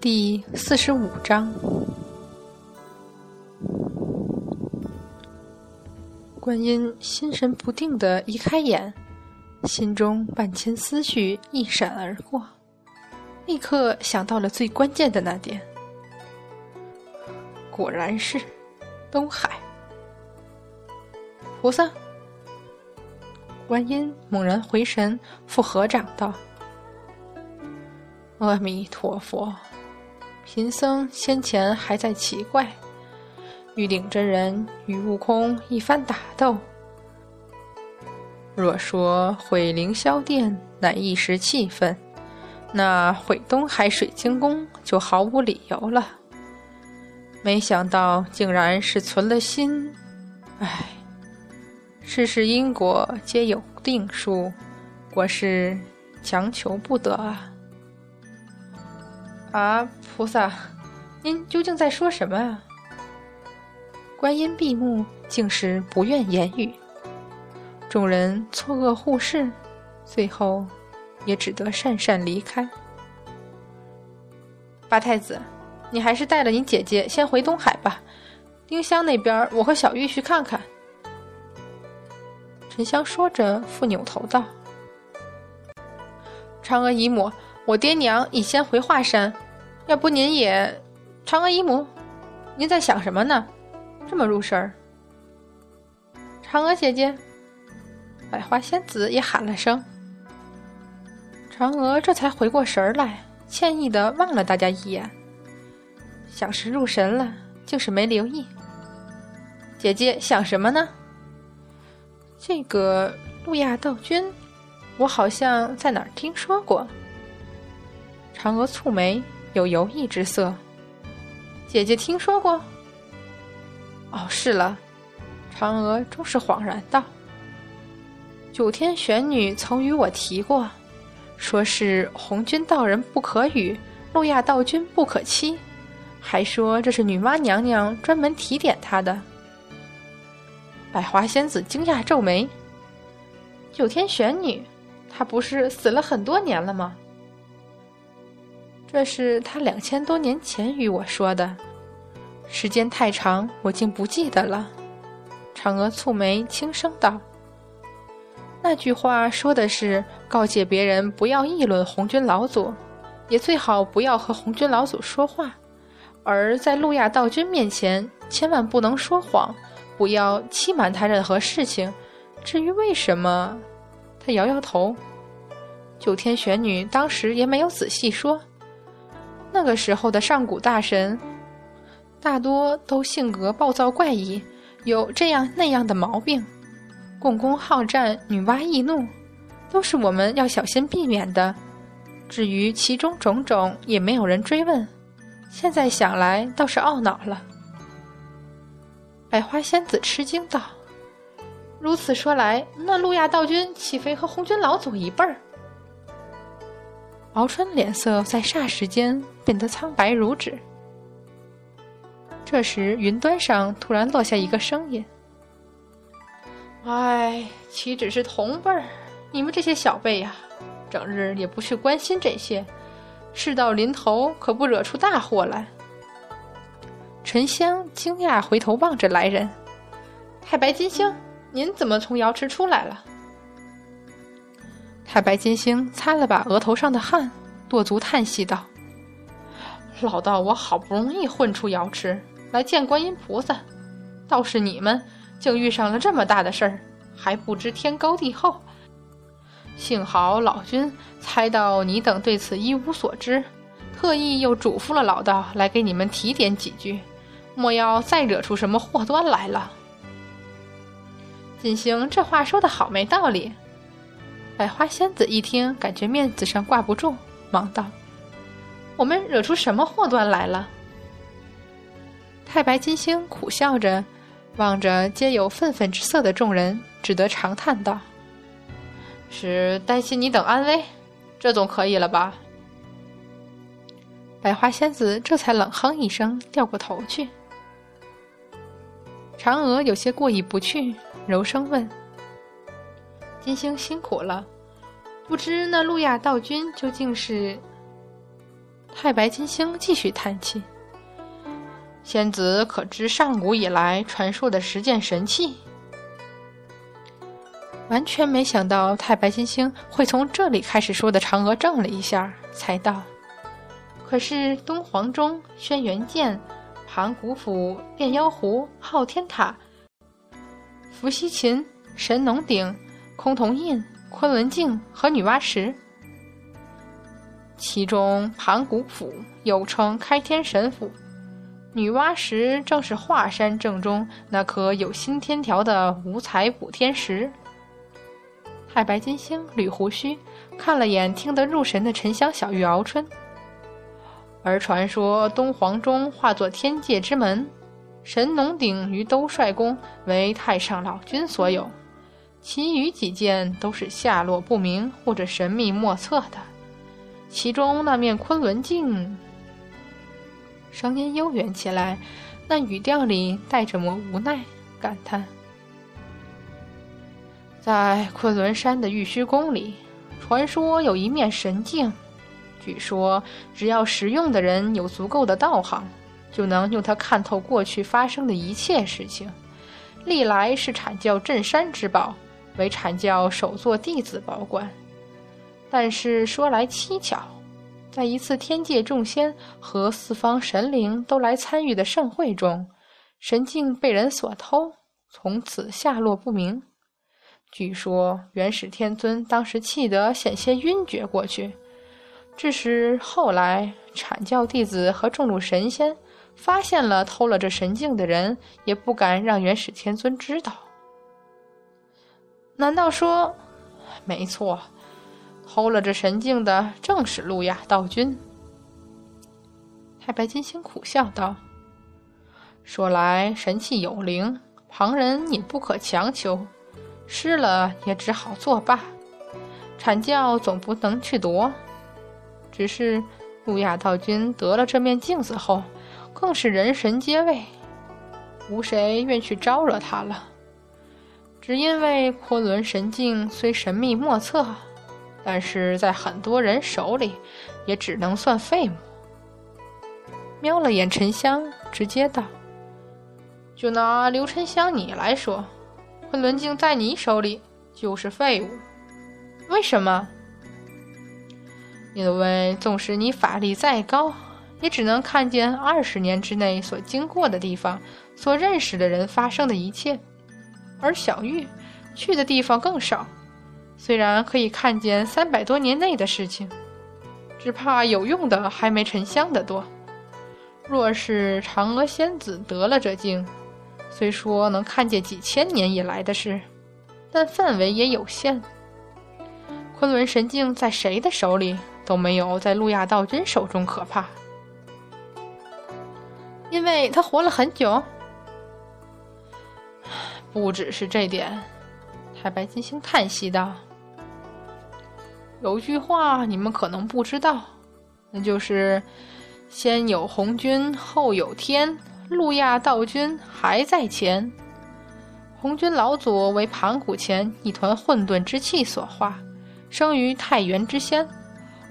第四十五章，观音心神不定的一开眼，心中万千思绪一闪而过，立刻想到了最关键的那点。果然是东海菩萨。观音猛然回神，附合掌道：“阿弥陀佛。”贫僧先前还在奇怪，玉鼎真人与悟空一番打斗，若说毁凌霄殿乃一时气愤，那毁东海水晶宫就毫无理由了。没想到竟然是存了心，唉，世事因果皆有定数，我是强求不得啊。啊，菩萨，您究竟在说什么啊？观音闭目，竟是不愿言语。众人错愕互视，最后也只得讪讪离开。八太子，你还是带了你姐姐先回东海吧。丁香那边，我和小玉去看看。沉香说着，复扭头道：“嫦娥姨母。”我爹娘已先回华山，要不您也？嫦娥姨母，您在想什么呢？这么入神儿。嫦娥姐姐，百花仙子也喊了声。嫦娥这才回过神儿来，歉意的望了大家一眼，想是入神了，竟是没留意。姐姐想什么呢？这个路亚道君，我好像在哪儿听说过。嫦娥蹙眉，有犹豫之色。姐姐听说过？哦，是了。嫦娥终是恍然道：“九天玄女曾与我提过，说是红军道人不可与，路亚道君不可欺，还说这是女娲娘娘专门提点她的。”百花仙子惊讶皱眉：“九天玄女，她不是死了很多年了吗？”这是他两千多年前与我说的，时间太长，我竟不记得了。嫦娥蹙眉，轻声道：“那句话说的是告诫别人不要议论红军老祖，也最好不要和红军老祖说话，而在路亚道君面前，千万不能说谎，不要欺瞒他任何事情。至于为什么，他摇摇头。九天玄女当时也没有仔细说。”那个时候的上古大神，大多都性格暴躁怪异，有这样那样的毛病，共工好战，女娲易怒，都是我们要小心避免的。至于其中种种，也没有人追问。现在想来，倒是懊恼了。百花仙子吃惊道：“如此说来，那路亚道君岂非和红军老祖一辈儿？”敖春脸色在霎时间变得苍白如纸。这时，云端上突然落下一个声音：“哎，岂止是同辈儿？你们这些小辈呀，整日也不去关心这些，事到临头可不惹出大祸来。”沉香惊讶回头望着来人：“太白金星，您怎么从瑶池出来了？”太白金星擦了把额头上的汗，跺足叹息道：“老道，我好不容易混出瑶池来见观音菩萨，倒是你们竟遇上了这么大的事儿，还不知天高地厚。幸好老君猜到你等对此一无所知，特意又嘱咐了老道来给你们提点几句，莫要再惹出什么祸端来了。”金星这话说的好没道理。百花仙子一听，感觉面子上挂不住，忙道：“我们惹出什么祸端来了？”太白金星苦笑着，望着皆有愤愤之色的众人，只得长叹道：“是担心你等安危，这总可以了吧？”百花仙子这才冷哼一声，掉过头去。嫦娥有些过意不去，柔声问。金星辛苦了，不知那路亚道君究竟是？太白金星继续叹气：“仙子可知上古以来传说的十件神器？”完全没想到太白金星会从这里开始说的。嫦娥怔了一下，才道：“可是东皇钟、轩辕剑、盘古斧、炼妖壶、昊天塔、伏羲琴、神农鼎、崆峒印、昆仑镜和女娲石。其中盘古斧又称开天神斧，女娲石正是华山正中那颗有新天条的五彩补天石。”太白金星捋胡须，看了眼听得入神的沉香小玉敖春。而传说东皇钟化作天界之门，神农鼎于兜率宫为太上老君所有，其余几件都是下落不明或者神秘莫测的。其中那面昆仑镜，声音悠远起来，那语调里带着抹无奈感叹。在昆仑山的玉虚宫里，传说有一面神镜，据说只要使用的人有足够的道行，就能用它看透过去发生的一切事情。历来是阐教镇山之宝，为阐教首座弟子保管。但是说来蹊跷，在一次天界众仙和四方神灵都来参与的盛会中，神镜被人所偷，从此下落不明。据说元始天尊当时气得险些晕厥过去，致使后来阐教弟子和众路神仙发现了偷了这神镜的人，也不敢让元始天尊知道。难道说，没错，偷了这神镜的正是路亚道君？太白金星苦笑道：“说来神器有灵，旁人也不可强求。”失了也只好作罢，阐教总不能去夺。只是路亚道君得了这面镜子后，更是人神皆畏，无谁愿去招惹他了。只因为昆仑神镜虽神秘莫测，但是在很多人手里，也只能算废物。瞄了眼沉香，直接道：“就拿刘沉香你来说。”昆仑镜在你手里就是废物，为什么？因为纵使你法力再高，也只能看见二十年之内所经过的地方、所认识的人发生的一切，而小玉去的地方更少，虽然可以看见三百多年内的事情，只怕有用的还没沉香的多。若是嫦娥仙子得了这镜，虽说能看见几千年以来的事，但范围也有限。昆仑神镜在谁的手里都没有在路亚道真手中可怕，因为他活了很久。不只是这点，太白金星叹息道：“有句话你们可能不知道，那就是‘先有红军，后有天’。”路亚道君还在前，红军老祖为盘古前一团混沌之气所化，生于太元之先。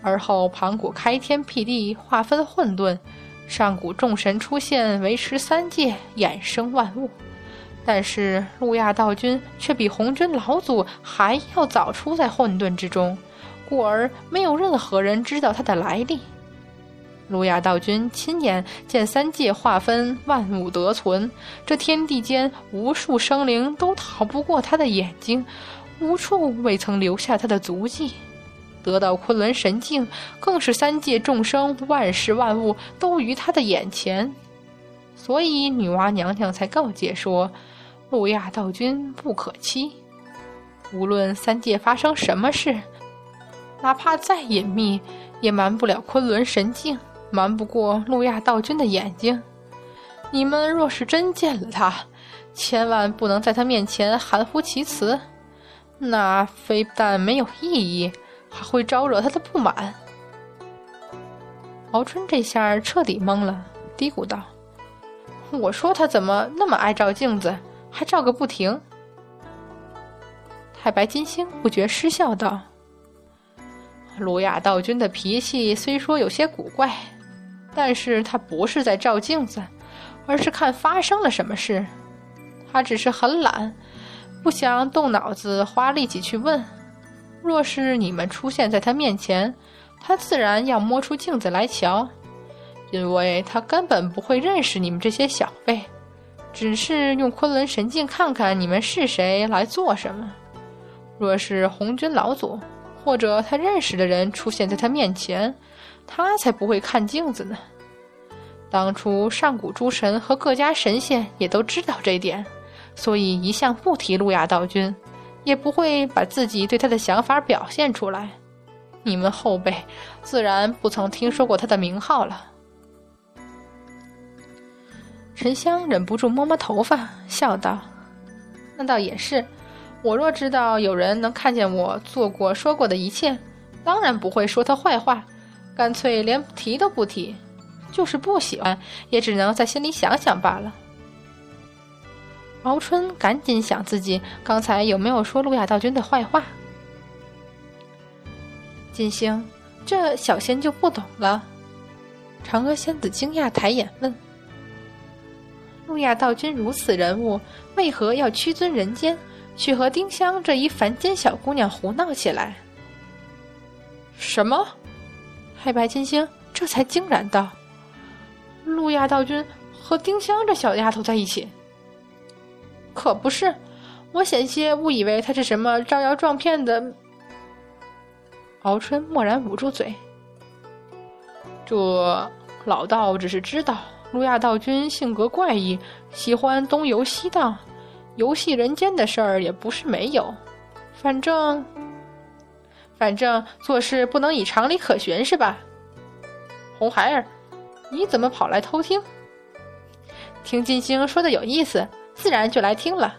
而后盘古开天辟地，划分混沌，上古众神出现，维持三界，衍生万物。但是路亚道君却比红军老祖还要早出在混沌之中，故而没有任何人知道他的来历。路亚道君亲眼见三界划分，万物得存。这天地间无数生灵都逃不过他的眼睛，无处未曾留下他的足迹。得到昆仑神镜，更是三界众生、万事万物都于他的眼前。所以女娲娘娘才告诫说：“路亚道君不可欺。无论三界发生什么事，哪怕再隐秘，也瞒不了昆仑神镜。”瞒不过路亚道君的眼睛，你们若是真见了他，千万不能在他面前含糊其辞，那非但没有意义，还会招惹他的不满。敖春这下彻底懵了，嘀咕道：“我说他怎么那么爱照镜子，还照个不停？”太白金星不觉失笑道：“路亚道君的脾气虽说有些古怪，但是他不是在照镜子，而是看发生了什么事。他只是很懒，不想动脑子花力气去问。若是你们出现在他面前，他自然要摸出镜子来瞧，因为他根本不会认识你们这些小辈，只是用昆仑神镜看看你们是谁来做什么。若是红军老祖或者他认识的人出现在他面前，他才不会看镜子呢。当初上古诸神和各家神仙也都知道这点，所以一向不提路亚道君。也不会把自己对他的想法表现出来，你们后辈自然不曾听说过他的名号了。沉香忍不住摸摸头发，笑道：“那倒也是，我若知道有人能看见我做过、说过的一切，当然不会说他坏话，干脆连提都不提。就是不喜欢，也只能在心里想想罢了。”敖春赶紧想自己刚才有没有说路亚道君的坏话。金星，这小仙就不懂了。嫦娥仙子惊讶抬眼问：“路亚道君如此人物，为何要屈尊人间，去和丁香这一凡间小姑娘胡闹起来？”什么？黑白金星这才惊然道：“路亚道君和丁香这小丫头在一起？”可不是，我险些误以为他是什么招摇撞骗的。敖春蓦然捂住嘴。这老道只是知道路亚道君性格怪异，喜欢东游西荡，游戏人间的事儿也不是没有。反正，反正做事不能以常理可循，是吧？红孩儿，你怎么跑来偷听？听金星说的有意思。自然就来听了。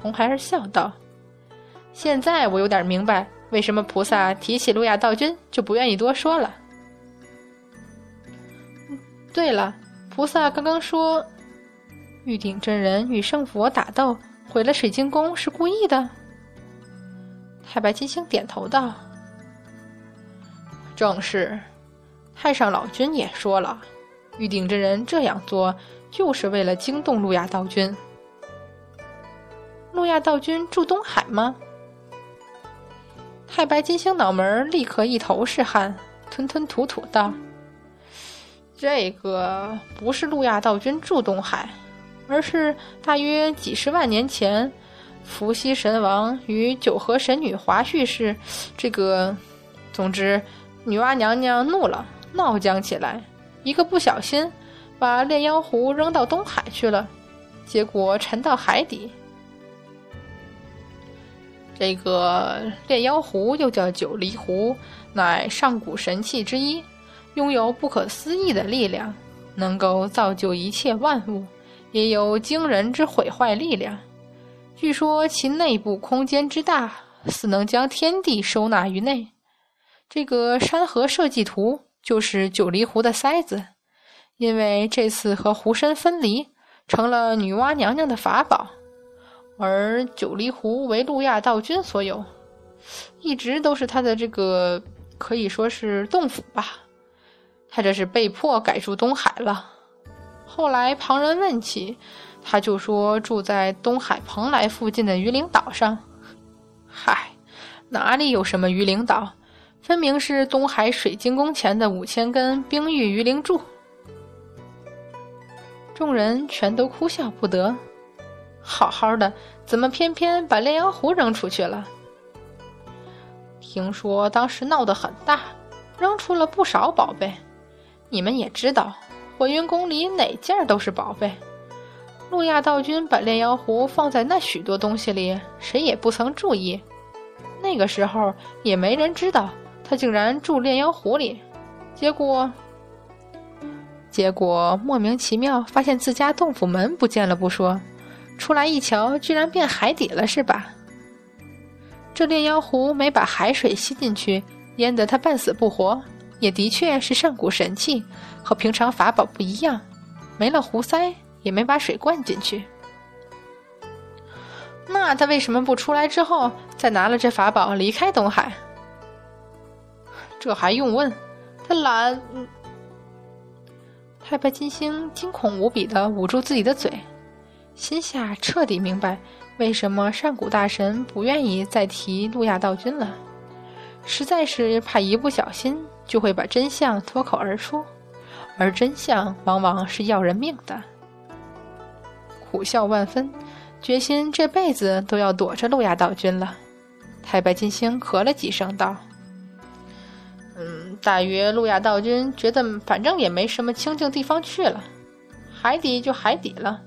红孩儿笑道：“现在我有点明白，为什么菩萨提起路亚道君就不愿意多说了。对了，菩萨刚刚说，玉鼎真人与圣佛打斗，毁了水晶宫，是故意的。”太白金星点头道：“正是。太上老君也说了，玉鼎真人这样做。”就是为了惊动路亚道君。路亚道君住东海吗？太白金星脑门立刻一头是汗，吞吞吐吐道：“这个不是路亚道君住东海，而是大约几十万年前，伏羲神王与九河神女华胥氏，这个，总之，女娲娘娘怒了，闹僵起来，一个不小心。”把炼妖壶扔到东海去了，结果沉到海底。这个炼妖壶又叫九黎壶，乃上古神器之一，拥有不可思议的力量，能够造就一切万物，也有惊人之毁坏力量。据说其内部空间之大，似能将天地收纳于内。这个山河设计图就是九黎壶的塞子。因为这次和湖身分离，成了女娲娘娘的法宝，而九黎湖为路亚道君所有，一直都是他的这个可以说是洞府吧。他这是被迫改住东海了。后来旁人问起，他就说住在东海蓬莱附近的鱼鳞岛上。嗨，哪里有什么鱼鳞岛，分明是东海水晶宫前的五千根冰玉鱼鳞柱。众人全都哭笑不得，好好的，怎么偏偏把炼妖壶扔出去了？听说当时闹得很大，扔出了不少宝贝。你们也知道，火云宫里哪件都是宝贝。路亚道君把炼妖壶放在那许多东西里，谁也不曾注意。那个时候也没人知道他竟然住炼妖壶里，结果。结果莫名其妙发现自家洞府门不见了不说，出来一瞧，居然变海底了，是吧？这炼妖壶没把海水吸进去，淹得他半死不活，也的确是上古神器，和平常法宝不一样。没了壶塞，也没把水灌进去。那他为什么不出来之后再拿了这法宝离开东海？这还用问？他懒。太白金星惊恐无比的捂住自己的嘴，心下彻底明白为什么上古大神不愿意再提路亚道君了，实在是怕一不小心就会把真相脱口而出，而真相往往是要人命的。苦笑万分，决心这辈子都要躲着路亚道君了。太白金星咳了几声，道：“嗯，大约路亚道君觉得反正也没什么清净地方去了，海底就海底了。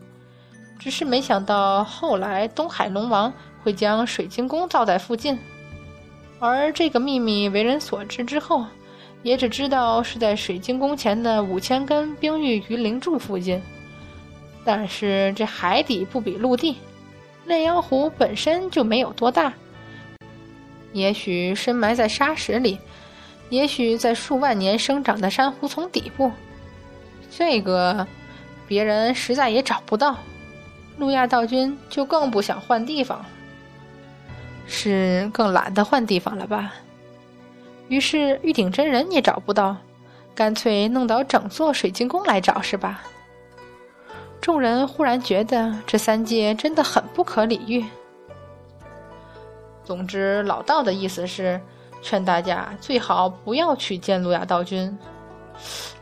只是没想到后来东海龙王会将水晶宫造在附近，而这个秘密为人所知之后，也只知道是在水晶宫前的五千根冰玉鱼鳞柱附近。但是这海底不比陆地，炼阳湖本身就没有多大。”也许深埋在沙石里，也许在数万年生长的珊瑚丛底部，这个别人实在也找不到。路亚道君就更不想换地方，是更懒得换地方了吧？于是玉鼎真人也找不到，干脆弄到整座水晶宫来找是吧？众人忽然觉得这三界真的很不可理喻。总之，老道的意思是劝大家最好不要去见路亚道君。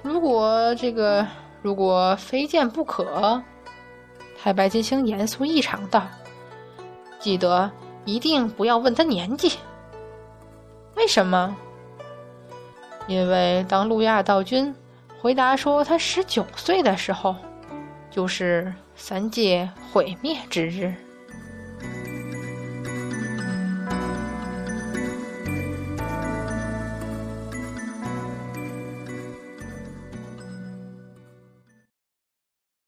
如果这个如果非见不可，太白金星严肃异常道：“记得一定不要问他年纪。为什么？因为当路亚道君回答说他十九岁的时候，就是三界毁灭之日。”